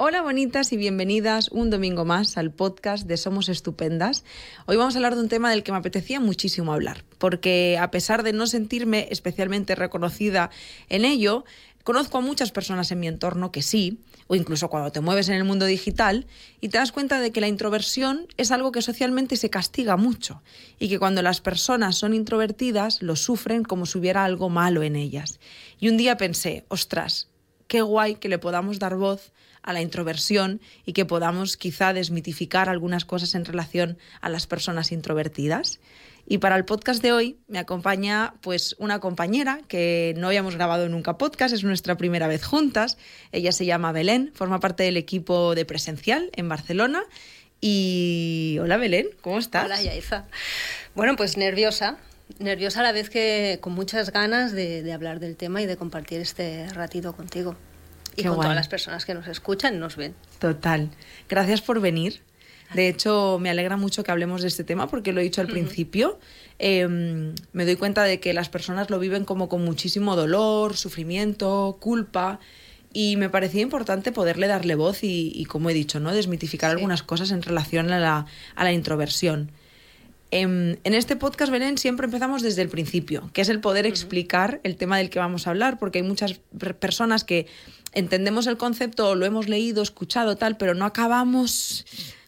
Hola bonitas y bienvenidas un domingo más al podcast de Somos Estupendas. Hoy vamos a hablar de un tema del que me apetecía muchísimo hablar, porque a pesar de no sentirme especialmente reconocida en ello, conozco a muchas personas en mi entorno que sí, o incluso cuando te mueves en el mundo digital, y te das cuenta de que la introversión es algo que socialmente se castiga mucho, y que cuando las personas son introvertidas lo sufren como si hubiera algo malo en ellas. Y un día pensé, ostras, qué guay que le podamos dar voz a la introversión y que podamos quizá desmitificar algunas cosas en relación a las personas introvertidas. Y para el podcast de hoy me acompaña pues una compañera que no habíamos grabado nunca podcast, es nuestra primera vez juntas. Ella se llama Belén, forma parte del equipo de presencial en Barcelona. Y hola Belén, ¿cómo estás? Hola Yaiza. Bueno, pues nerviosa, nerviosa a la vez que con muchas ganas de, de hablar del tema y de compartir este ratito contigo y con todas las personas que nos escuchan y nos ven. Total. Gracias por venir. De hecho, me alegra mucho que hablemos de este tema porque lo he dicho al principio. Em, me doy cuenta de que las personas lo viven como con muchísimo dolor, sufrimiento, culpa. Y me parecía importante poderle darle voz y, como he dicho, ¿no? desmitificar algunas cosas en relación a la, a la introversión. Em, en, este podcast, Belén, siempre empezamos desde el principio, que es el poder explicar el tema del que vamos a hablar, porque hay muchas personas que entendemos el concepto, lo hemos leído, escuchado, tal, pero no acabamos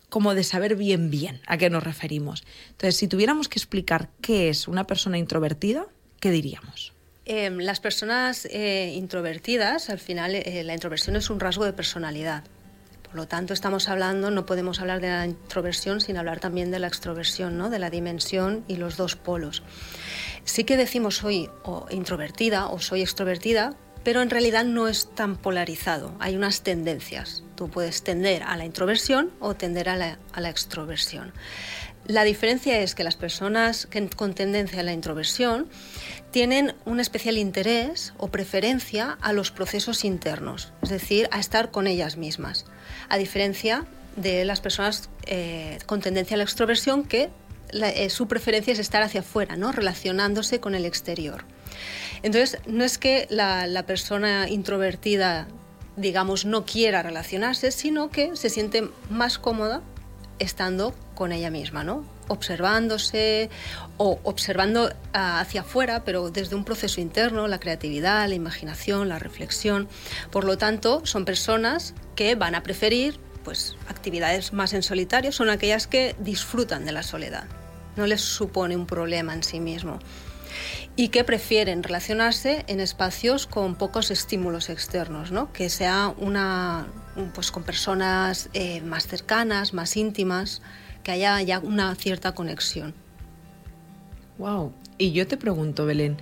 como de saber bien bien a qué nos referimos. Entonces, si tuviéramos que explicar qué es una persona introvertida, ¿qué diríamos? Em, las personas eh, introvertidas, al final, eh, la introversión es un rasgo de personalidad. Por lo tanto, estamos hablando, no podemos hablar de la introversión sin hablar también de la extroversión, ¿no? de la dimensión y los dos polos. Sí que decimos soy o introvertida o soy extrovertida, pero en realidad no es tan polarizado. Hay unas tendencias. Tú puedes tender a la introversión o tender a la, a la extroversión. La diferencia es que las personas con tendencia a la introversión tienen un especial interés o preferencia a los procesos internos, es decir, a estar con ellas mismas, a diferencia de las personas eh, con tendencia a la extroversión que eh, su preferencia es estar hacia afuera, ¿no? relacionándose con el exterior. Entonces, no es que la, la persona introvertida digamos, no quiera relacionarse, sino que se siente más cómoda estando con ella misma, ¿no? observándose o observando ah, hacia afuera, pero desde un proceso interno, la creatividad, la imaginación, la reflexión. Por lo tanto, son personas que van a preferir pues, actividades más en solitario, son aquellas que disfrutan de la soledad, no les supone un problema en sí mismo y que prefieren relacionarse en espacios con pocos estímulos externos, ¿no? que sea una, pues, con personas eh, más cercanas, más íntimas, que haya ya una cierta conexión. Wow. Y yo te pregunto, Belén,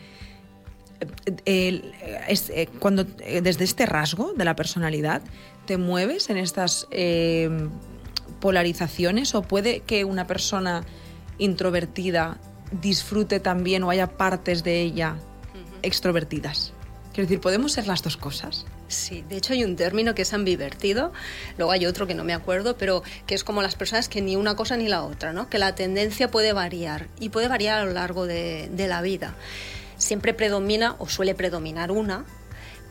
eh, cuando eh, desde este rasgo de la personalidad te mueves en estas polarizaciones o puede que una persona introvertida disfrute también o haya partes de ella extrovertidas. Quiero decir, ¿podemos ser las dos cosas? Sí, de hecho hay un término que es ambivertido, luego hay otro que no me acuerdo, pero que es como las personas que ni una cosa ni la otra, ¿no? Que la tendencia puede variar y puede variar a lo largo de, la vida. Siempre predomina o suele predominar una,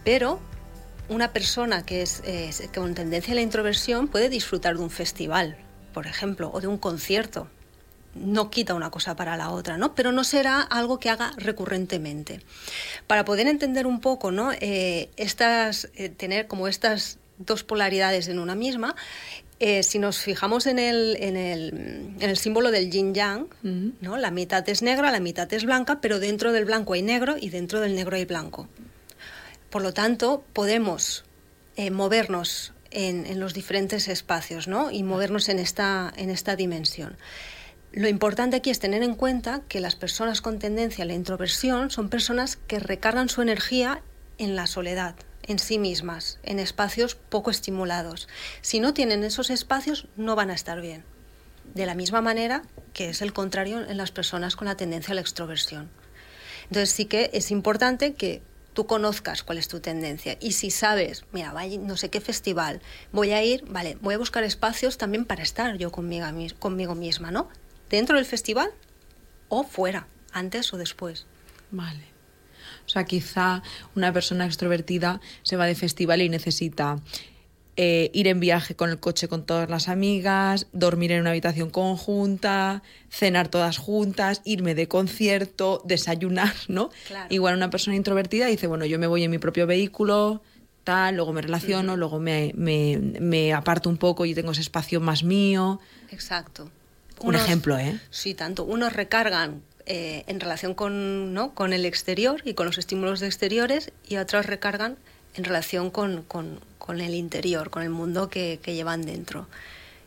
pero una persona que es con tendencia a la introversión puede disfrutar de un festival, por ejemplo, o de un concierto, no quita una cosa para la otra, ¿no? Pero no será algo que haga recurrentemente. Para poder entender un poco, ¿no? Eh, estas, eh, tener como estas dos polaridades en una misma, eh, si nos fijamos en el, en el, en el símbolo del yin yang, ¿no? la mitad es negra, la mitad es blanca, pero dentro del blanco hay negro y dentro del negro hay blanco. Por lo tanto, podemos movernos en, en, los diferentes espacios ¿no? y movernos en esta, en esta dimensión. Lo importante aquí es tener en cuenta que las personas con tendencia a la introversión son personas que recargan su energía en la soledad, en sí mismas, en espacios poco estimulados. Si no tienen esos espacios, no van a estar bien. De la misma manera que es el contrario en las personas con la tendencia a la extroversión. Entonces sí que es importante que tú conozcas cuál es tu tendencia y si sabes, mira, vaya, no sé qué festival, voy a ir, vale, voy a buscar espacios también para estar yo conmigo, conmigo misma, ¿no? Dentro del festival o fuera, antes o después. Vale. O sea, quizá una persona extrovertida se va de festival y necesita eh, ir en viaje con el coche con todas las amigas, dormir en una habitación conjunta, cenar todas juntas, irme de concierto, desayunar, ¿no? Igual una persona introvertida dice, bueno, yo me voy en mi propio vehículo, tal, luego me relaciono, luego me, me, me, aparto un poco y tengo ese espacio más mío. Exacto. Un ejemplo, ¿eh? Sí, tanto. Unos recargan eh, en relación con, ¿no? con el exterior y con los estímulos exteriores y otros recargan en relación con, con, con el interior, con el mundo que, que llevan dentro.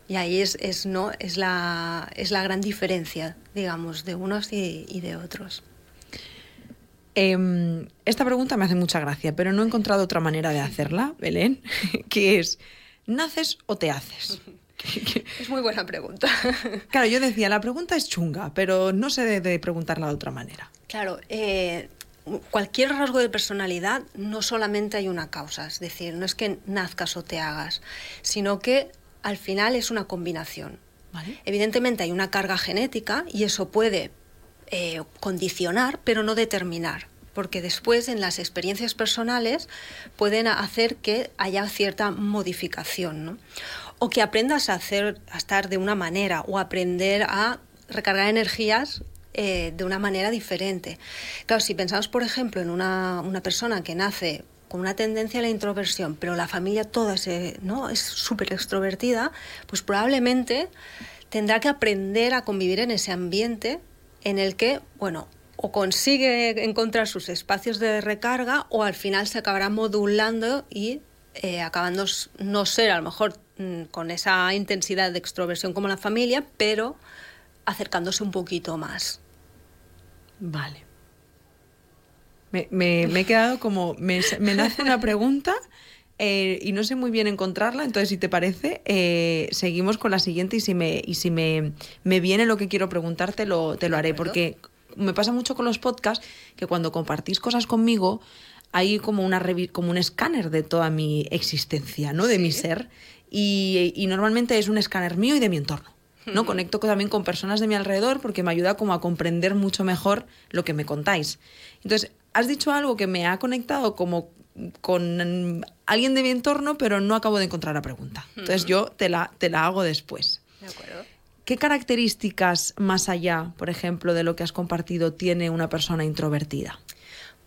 Y ahí es, es, ¿no? es, la, es la gran diferencia, digamos, de unos y, y de otros. Eh, esta pregunta me hace mucha gracia, pero no he encontrado otra manera de hacerla, Belén, que es, ¿naces o te haces? Es muy buena pregunta. Claro, yo decía, la pregunta es chunga, pero no se debe preguntarla de otra manera. Claro, eh, cualquier rasgo de personalidad no solamente hay una causa, es decir, no es que nazcas o te hagas, sino que al final es una combinación. ¿Vale? Evidentemente hay una carga genética y eso puede eh, condicionar, pero no determinar porque después en las experiencias personales pueden hacer que haya cierta modificación. ¿no? O que aprendas a hacer, estar de una manera o aprender a recargar energías eh, de una manera diferente. Claro, si pensamos, por ejemplo, en una, persona que nace con una tendencia a la introversión, pero la familia toda ¿no? es súper extrovertida, pues probablemente tendrá que aprender a convivir en ese ambiente en el que, bueno, o consigue encontrar sus espacios de recarga o al final se acabará modulando y eh, acabando no ser a lo mejor Mm, con esa intensidad de extroversión como la familia, pero acercándose un poquito más. Vale. Me, he quedado como, me, nace una pregunta eh, y no sé muy bien encontrarla, entonces si te parece, eh, seguimos con la siguiente y si me, y si me, me viene lo que quiero preguntarte, lo, te lo haré, porque me pasa mucho con los podcasts que cuando compartís cosas conmigo, hay como, una como un escáner de toda mi existencia, ¿no? De mi ser y, normalmente es un escáner mío y de mi entorno. ¿no? Conecto también con personas de mi alrededor porque me ayuda como a comprender mucho mejor lo que me contáis. Entonces, has dicho algo que me ha conectado como con alguien de mi entorno, pero no acabo de encontrar la pregunta. Entonces, yo te la, te la hago después. De acuerdo. ¿Qué características más allá, por ejemplo, de lo que has compartido, tiene una persona introvertida?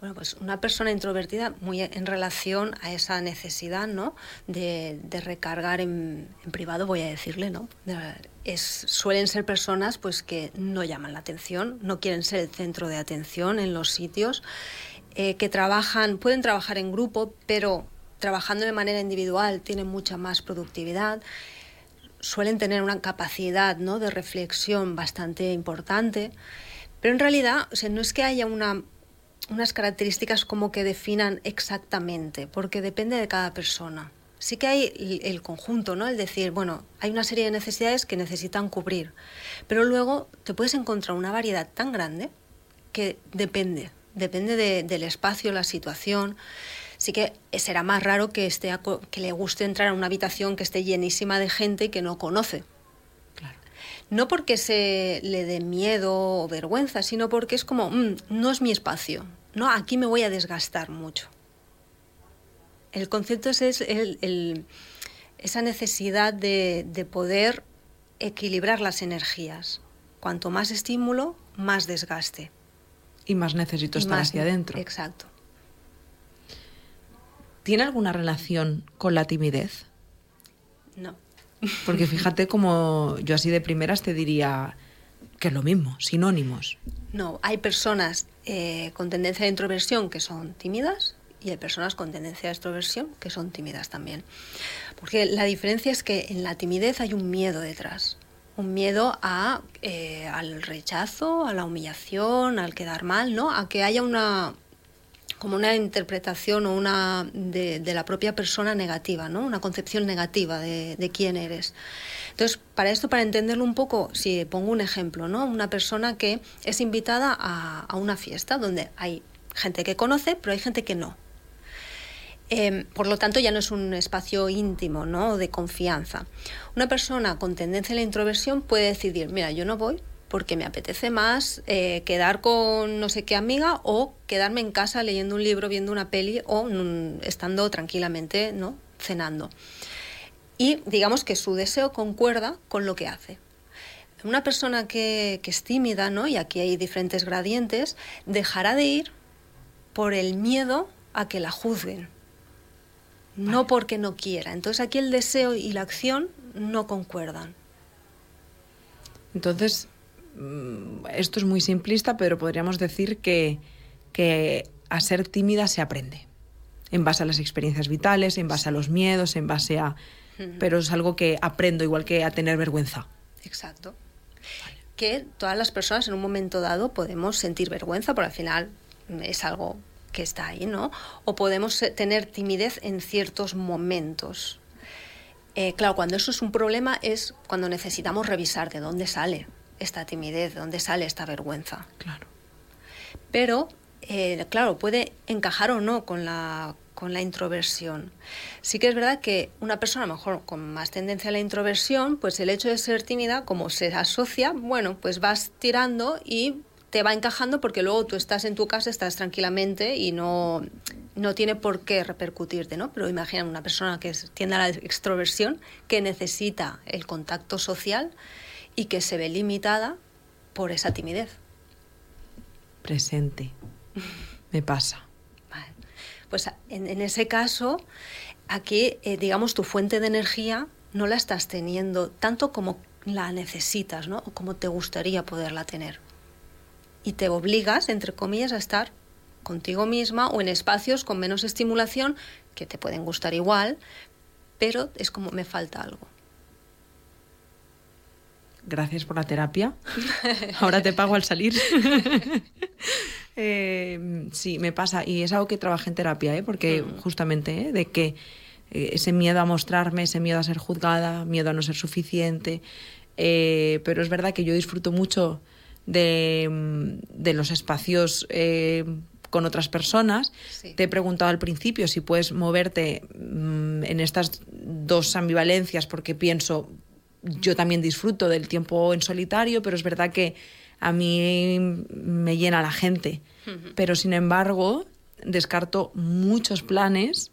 Bueno, pues una persona introvertida muy en relación a esa necesidad, ¿no? De, recargar en, privado, voy a decirle, ¿no? Suelen ser personas pues que no llaman la atención, no quieren ser el centro de atención en los sitios, eh, que trabajan, pueden trabajar en grupo, pero trabajando de manera individual tienen mucha más productividad suelen tener una capacidad ¿no? de reflexión bastante importante, pero en realidad o sea, no es que haya una unas características como que definan exactamente, porque depende de cada persona. Sí que hay el conjunto, ¿no? El decir, bueno, hay una serie de necesidades que necesitan cubrir, pero luego te puedes encontrar una variedad tan grande que depende, depende del espacio, la situación. Sí que será más raro que, esté, que le guste entrar a una habitación que esté llenísima de gente que no conoce, no porque se le dé miedo o vergüenza, sino porque es como, mm, no es mi espacio, no, aquí me voy a desgastar mucho. El concepto es, esa necesidad de, poder equilibrar las energías. Cuanto más estímulo, más desgaste. Y más necesito estar hacia adentro. Exacto. ¿Tiene alguna relación con la timidez? No. Porque fíjate como yo así de primeras te diría que es lo mismo, sinónimos. No, hay personas eh, con tendencia de introversión que son tímidas y hay personas con tendencia de extroversión que son tímidas también. Porque la diferencia es que en la timidez hay un miedo detrás. Un miedo a, eh, al rechazo, a la humillación, al quedar mal, ¿no? A que haya una, como una interpretación o una de, la propia persona negativa, ¿no? Una concepción negativa de, quién eres. Entonces, para esto, para entenderlo un poco, si pongo un ejemplo, ¿no? Una persona que es invitada a, una fiesta donde hay gente que conoce, pero hay gente que no. Eh, por lo tanto, ya no es un espacio íntimo, ¿no? De confianza. Una persona con tendencia a la introversión puede decidir, mira, yo no voy porque me apetece más eh, quedar con no sé qué amiga o quedarme en casa leyendo un libro, viendo una peli o mm, estando tranquilamente ¿no? cenando. y digamos que su deseo concuerda con lo que hace. Una persona que, que, es tímida, ¿no? y aquí hay diferentes gradientes, dejará de ir por el miedo a que la juzguen, no porque no quiera. Entonces aquí el deseo y la acción no concuerdan. Entonces, esto es muy simplista, pero podríamos decir que, que a ser tímida se aprende, en base a las experiencias vitales, en base a los miedos, en base a... Pero es algo que aprendo igual que a tener vergüenza. Exacto. Que todas las personas en un momento dado podemos sentir vergüenza, porque al final es algo que está ahí, ¿no? O podemos tener timidez en ciertos momentos. Eh, claro, cuando eso es un problema es cuando necesitamos revisar de dónde sale esta timidez, de dónde sale esta vergüenza. Claro. Pero, eh, claro, puede encajar o no con la, con la introversión. Sí que es verdad que una persona, a lo mejor con más tendencia a la introversión, pues el hecho de ser tímida, como se asocia, bueno, pues vas tirando y te va encajando porque luego tú estás en tu casa, estás tranquilamente y no, no tiene por qué repercutirte, ¿no? Pero imagina una persona que tiene la extroversión, que necesita el contacto social y que se ve limitada por esa timidez. Presente. Me pasa. Pues en, ese caso, aquí, eh, digamos, tu fuente de energía no la estás teniendo tanto como la necesitas, ¿no? O como te gustaría poderla tener y te obligas, entre comillas, a estar contigo misma o en espacios con menos estimulación que te pueden gustar igual, pero es como me falta algo. Gracias por la terapia. Ahora te pago al salir. Eh, sí, me pasa y es algo que trabajé en terapia, ¿eh? porque mm. justamente ¿eh? de que eh, ese miedo a mostrarme, ese miedo a ser juzgada, miedo a no ser suficiente, pero es verdad que yo disfruto mucho de, los espacios con otras personas. Te he preguntado al principio si puedes moverte mm, en estas dos ambivalencias porque pienso, yo también disfruto del tiempo en solitario, pero es verdad que a mí me llena la gente. Pero sin embargo, descarto muchos planes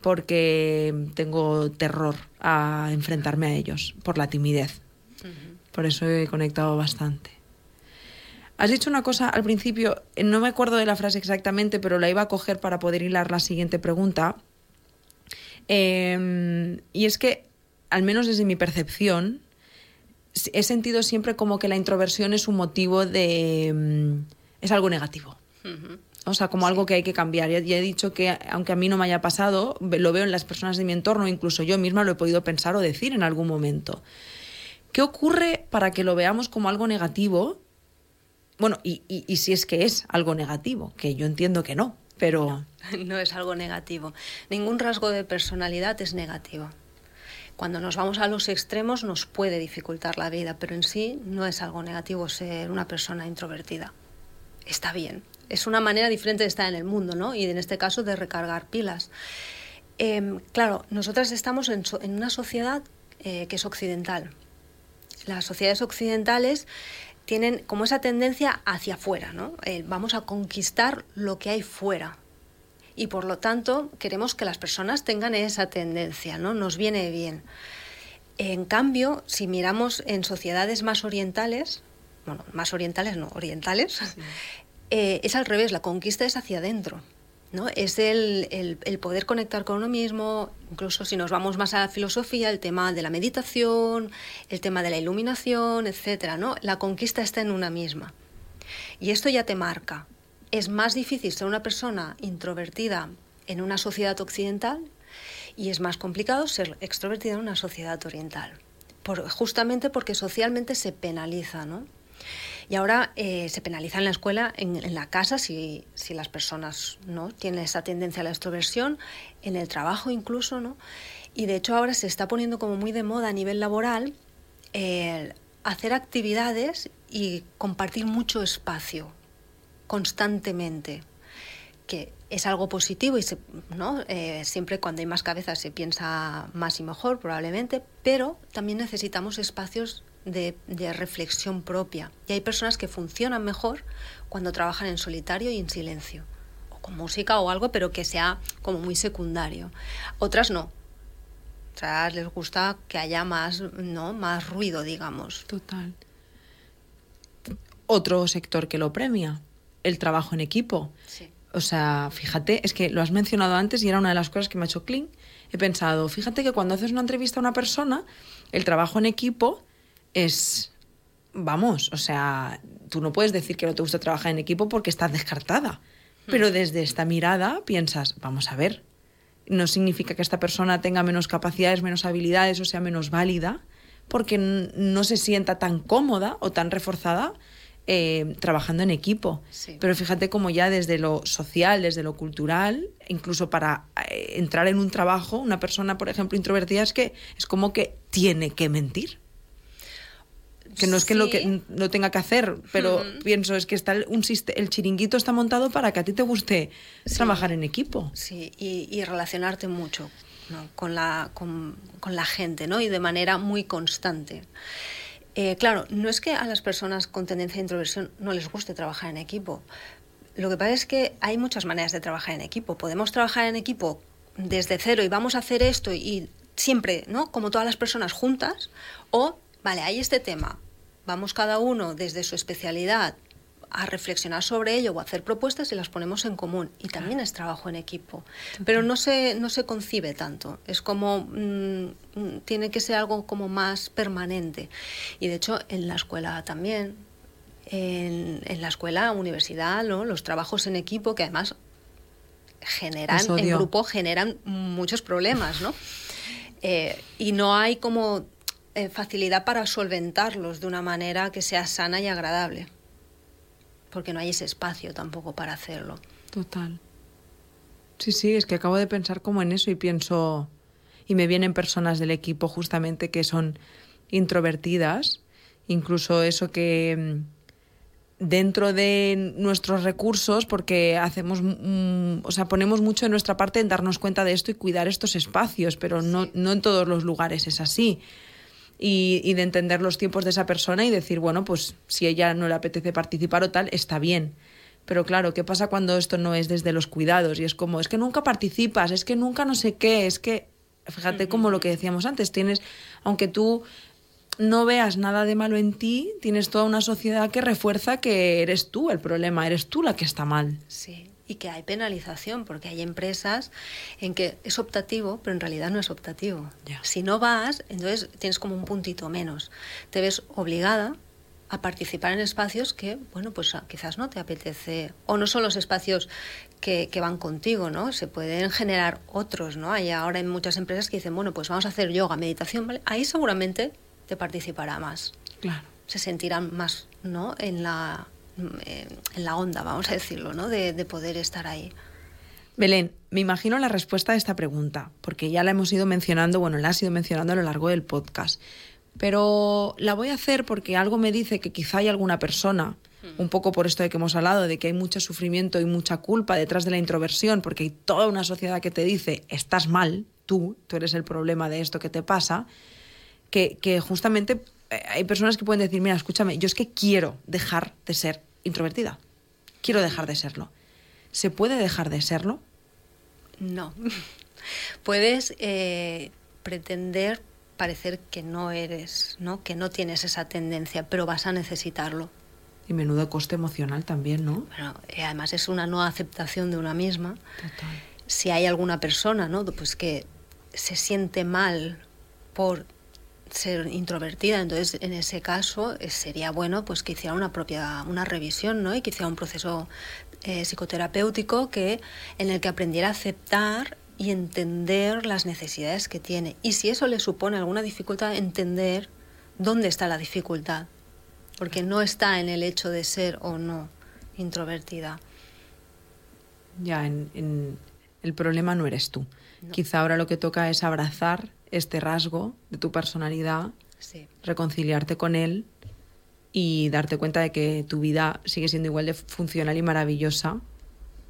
porque tengo terror a enfrentarme a ellos por la timidez. Por eso he conectado bastante. Has dicho una cosa al principio, eh, no me acuerdo de la frase exactamente, pero la iba a coger para poder hilar la siguiente pregunta. Em, y es que, al menos desde mi percepción, he sentido siempre como que la introversión es un motivo de... Mm, es algo negativo. O sea, como algo que hay que cambiar. Ya, he dicho que, aunque a mí no me haya pasado, lo veo en las personas de mi entorno, incluso yo misma lo he podido pensar o decir en algún momento. ¿Qué ocurre para que lo veamos como algo negativo bueno, y, y, si es que es algo negativo, que yo entiendo que no, pero... No, es algo negativo. Ningún rasgo de personalidad es negativo. Cuando nos vamos a los extremos nos puede dificultar la vida, pero en sí no es algo negativo ser una persona introvertida. Está bien. Es una manera diferente de estar en el mundo, ¿no? Y en este caso de recargar pilas. Em, claro, nosotras estamos en, una sociedad eh, que es occidental. Las sociedades occidentales tienen como esa tendencia hacia afuera, ¿no? vamos a conquistar lo que hay fuera. Y por lo tanto queremos que las personas tengan esa tendencia, ¿no? Nos viene bien. En cambio, si miramos en sociedades más orientales, bueno, más orientales no, orientales, eh, es al revés, la conquista es hacia adentro. ¿no? Es el, el, poder conectar con uno mismo, incluso si nos vamos más a la filosofía, el tema de la meditación, el tema de la iluminación, etcétera, ¿no? La conquista está en una misma. Y esto ya te marca. Es más difícil ser una persona introvertida en una sociedad occidental y es más complicado ser extrovertida en una sociedad oriental. Por, justamente porque socialmente se penaliza, ¿no? Y ahora eh, se penaliza en la escuela, en, la casa, si, si, las personas no tienen esa tendencia a la extroversión, en el trabajo incluso, ¿no? Y de hecho ahora se está poniendo como muy de moda a nivel laboral hacer actividades y compartir mucho espacio constantemente que es algo positivo y se, ¿no? Eh, siempre cuando hay más cabezas se piensa más y mejor probablemente, pero también necesitamos espacios de, reflexión propia. Y hay personas que funcionan mejor cuando trabajan en solitario y en silencio, o con música o algo, pero que sea como muy secundario. Otras no. ostras, les gusta que haya más, ¿no? Más ruido, digamos. Total. Otro sector que lo premia, el trabajo en equipo. Sí. O sea, fíjate, es que lo has mencionado antes y era una de las cosas que me ha hecho clean. He pensado, fíjate que cuando haces una entrevista a una persona, el trabajo en equipo es, vamos, o sea, tú no puedes decir que no te gusta trabajar en equipo porque estás descartada. Pero desde esta mirada piensas, vamos a ver, no significa que esta persona tenga menos capacidades, menos habilidades o sea menos válida, porque no se sienta tan cómoda o tan reforzada eh, trabajando en equipo. Sí. Pero fíjate como ya desde lo social, desde lo cultural, incluso para eh, entrar en un trabajo, una persona, por ejemplo, introvertida es que es como que tiene que mentir. Que no es que Sí. lo que no tenga que hacer, pero pienso es que está el, un el chiringuito está montado para que a ti te guste Sí. trabajar en equipo. Sí, y, y relacionarte mucho ¿no? con, la, con, con la gente, ¿no? Y de manera muy constante. Eh, claro, no es que a las personas con tendencia a introversión no les guste trabajar en equipo. Lo que pasa es que hay muchas maneras de trabajar en equipo. Podemos trabajar en equipo desde cero y vamos a hacer esto y siempre, ¿no? Como todas las personas juntas. O, vale, hay este tema. Vamos cada uno desde su especialidad a reflexionar sobre ello o a hacer propuestas y las ponemos en común. Y también es trabajo en equipo. Pero no se, no se concibe tanto. Es como, mm, mm, tiene que ser algo como más permanente. Y de hecho, en la escuela también, en, en la escuela, universidad, ¿no? los trabajos en equipo, que además generan, en grupo generan muchos problemas, ¿no? Eh, y no hay como eh, facilidad para solventarlos de una manera que sea sana y agradable, porque no hay ese espacio tampoco para hacerlo. Total. Sí, sí, es que acabo de pensar como en eso y pienso, y me vienen personas del equipo justamente que son introvertidas, incluso eso que mm, dentro de nuestros recursos, porque hacemos, mm, o sea, ponemos mucho de nuestra parte en darnos cuenta de esto y cuidar estos espacios, pero no, Sí. no en todos los lugares es así. Y, y de entender los tiempos de esa persona y decir, bueno, pues si ella no le apetece participar o tal, está bien. Pero claro, ¿qué pasa cuando esto no es desde los cuidados? Y es como, es que nunca participas, es que nunca no sé qué, es que, fíjate como lo que decíamos antes, tienes, aunque tú no veas nada de malo en ti, tienes toda una sociedad que refuerza que eres tú el problema, eres tú la que está mal. Sí, y que hay penalización, porque hay empresas en que es optativo, pero en realidad no es optativo. Ya. Si no vas, entonces tienes como un puntito menos. Te ves obligada a participar en espacios que, bueno, pues ah, quizás no te apetece, o no son los espacios que, que van contigo, ¿no? Se pueden generar otros, ¿no? Hay ahora en muchas empresas que dicen, bueno, pues vamos a hacer yoga, meditación, ¿vale? Ahí seguramente te participará más Claro. se sentirán más ¿no? en, la, eh, en la onda, vamos a decirlo, ¿no? de, de poder estar ahí. Belén, me imagino la respuesta a esta pregunta, porque ya la hemos ido mencionando, bueno, la has ido mencionando a lo largo del podcast. Pero la voy a hacer porque algo me dice que quizá hay alguna persona, un poco por esto de que hemos hablado, de que hay mucho sufrimiento y mucha culpa detrás de la introversión, porque hay toda una sociedad que te dice, estás mal, tú, tú eres el problema de esto que te pasa, que, que justamente eh, hay personas que pueden decir, mira, escúchame, yo es que quiero dejar de ser introvertida, quiero dejar de serlo. ¿Se puede dejar de serlo? No. Puedes eh, pretender parecer que no eres, ¿no? que no tienes esa tendencia, pero vas a necesitarlo. Y menudo coste emocional también, ¿no? Bueno, eh, además es una no aceptación de una misma. Total. si hay alguna persona ¿no? pues que se siente mal por ser introvertida, entonces en ese caso eh, sería bueno pues que hiciera una propia una revisión ¿no? y que hiciera un proceso eh, psicoterapéutico que en el que aprendiera a aceptar y entender las necesidades que tiene. Y si eso le supone alguna dificultad entender dónde está la dificultad. Porque no está en el hecho de ser o no introvertida. Ya, en, en- el problema no eres tú. Quizá ahora lo que toca es abrazar este rasgo de tu personalidad, sí reconciliarte con él y darte cuenta de que tu vida sigue siendo igual de funcional y maravillosa,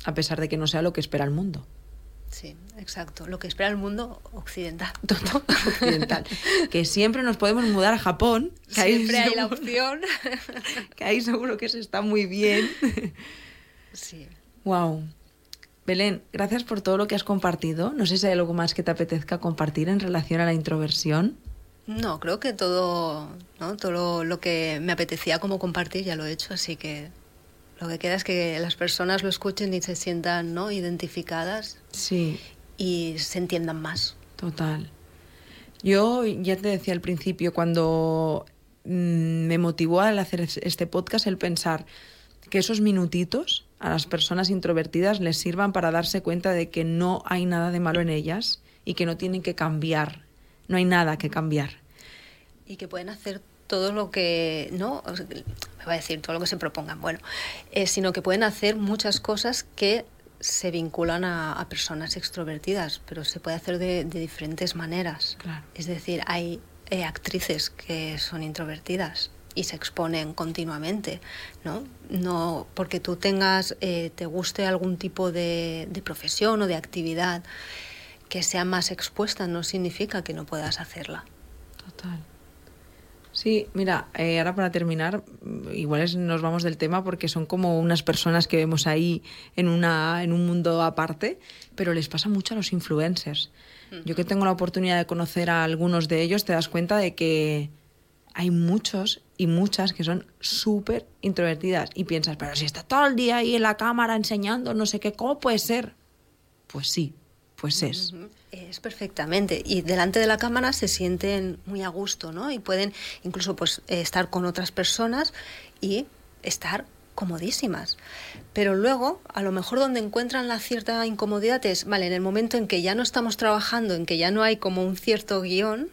a pesar de que no sea lo que espera el mundo. Sí, exacto. Lo que espera el mundo occidental. Todo occidental. que siempre nos podemos mudar a Japón. Que Siempre hay la opción. Que ahí seguro que se está muy bien. sí. Wow. Belén, gracias por todo lo que has compartido. No sé si hay algo más que te apetezca compartir en relación a la introversión. No, creo que todo, ¿no? todo lo, que me apetecía como compartir ya lo he hecho, así que lo que queda es que las personas lo escuchen y se sientan ¿no? identificadas sí. y se entiendan más. Total. Yo ya te decía al principio, cuando mm, me motivó al hacer este podcast el pensar que esos minutitos a las personas introvertidas les sirvan para darse cuenta de que no hay nada de malo en ellas y que no tienen que cambiar, no hay nada que cambiar. Y que pueden hacer todo lo que, no, me va a decir todo lo que se propongan, bueno, eh, sino que pueden hacer muchas cosas que se vinculan a, personas extrovertidas, pero se puede hacer de, diferentes maneras. Es decir, hay eh, actrices que son introvertidas y se exponen continuamente, ¿no? No porque tú tengas, eh, te guste algún tipo de, profesión o de actividad que sea más expuesta, no significa que no puedas hacerla. Total. Sí, mira, eh, ahora para terminar, igual nos vamos del tema porque son como unas personas que vemos ahí en, una, en un mundo aparte, pero les pasa mucho a los influencers. Yo que tengo la oportunidad de conocer a algunos de ellos, te das cuenta de que hay muchos y muchas que son súper introvertidas y piensas, pero si está todo el día ahí en la cámara enseñando, no sé qué, ¿cómo puede ser? Pues sí, pues es. Es perfectamente. Y delante de la cámara se sienten muy a gusto, ¿no? Y pueden incluso pues estar con otras personas y estar comodísimas. Pero luego, a lo mejor donde encuentran la cierta incomodidad es, vale, en el momento en que ya no estamos trabajando, en que ya no hay como un cierto guion,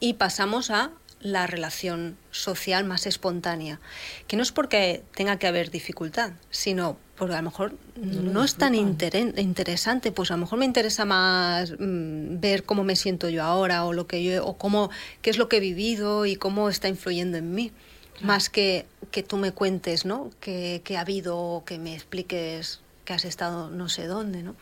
y pasamos a la relación social más espontánea, que no es porque tenga que haber dificultad, sino porque a lo mejor no, es tan interesante, pues a lo mejor me interesa más mm, ver cómo me siento yo ahora o lo que yo o cómo qué es lo que he vivido y cómo está influyendo en mí, más que que tú me cuentes, ¿no? Que, ha habido o que me expliques que has estado no sé dónde, ¿no?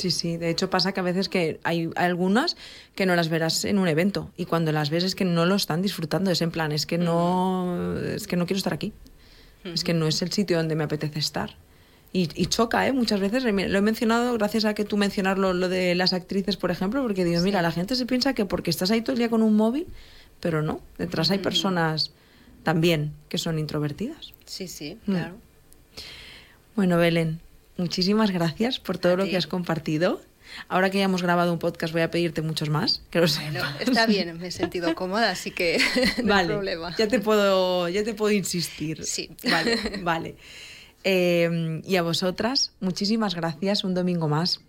Sí, sí. De hecho pasa que a veces que hay algunas que no las verás en un evento y cuando las ves es que no lo están disfrutando. Es en plan, es que no, es que no quiero estar aquí. Es que no es el sitio donde me apetece estar. Y, choca, ¿eh? Muchas veces lo he mencionado gracias a que tú mencionas lo, de las actrices, por ejemplo, porque digo, mira, la gente se piensa que porque estás ahí todo el día con un móvil, pero no, detrás hay personas también que son introvertidas. Sí, sí, mm. claro. Bueno, Belén, muchísimas gracias por todo lo que has compartido. Ahora que ya hemos grabado un podcast voy a pedirte muchos más. Que está bien, me he sentido cómoda, así que no hay problema. Ya te puedo, ya te puedo insistir. Sí. Vale, vale. Em, y a vosotras, muchísimas gracias un domingo más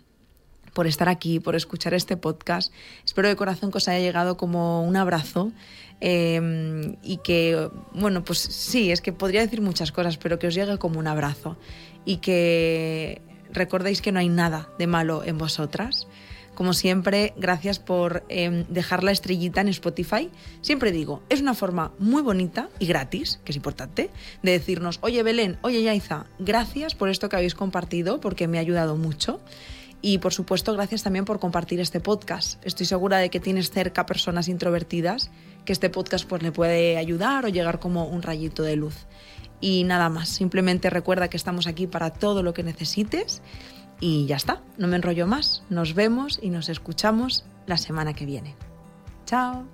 por estar aquí, por escuchar este podcast. Espero de corazón que os haya llegado como un abrazo em, y que, bueno, pues sí, es que podría decir muchas cosas, pero que os llegue como un abrazo y que recordéis que no hay nada de malo en vosotras. Como siempre, gracias por em, dejar la estrellita en Spotify. Siempre digo, es una forma muy bonita y gratis, que es importante, de decirnos, oye Belén, oye Yaiza, gracias por esto que habéis compartido, porque me ha ayudado mucho. Y por supuesto, gracias también por compartir este podcast. Estoy segura de que tienes cerca personas introvertidas que este podcast pues, le puede ayudar o llegar como un rayito de luz. Y nada más, simplemente recuerda que estamos aquí para todo lo que necesites y ya está, no me enrollo más. Nos vemos y nos escuchamos la semana que viene. Chao.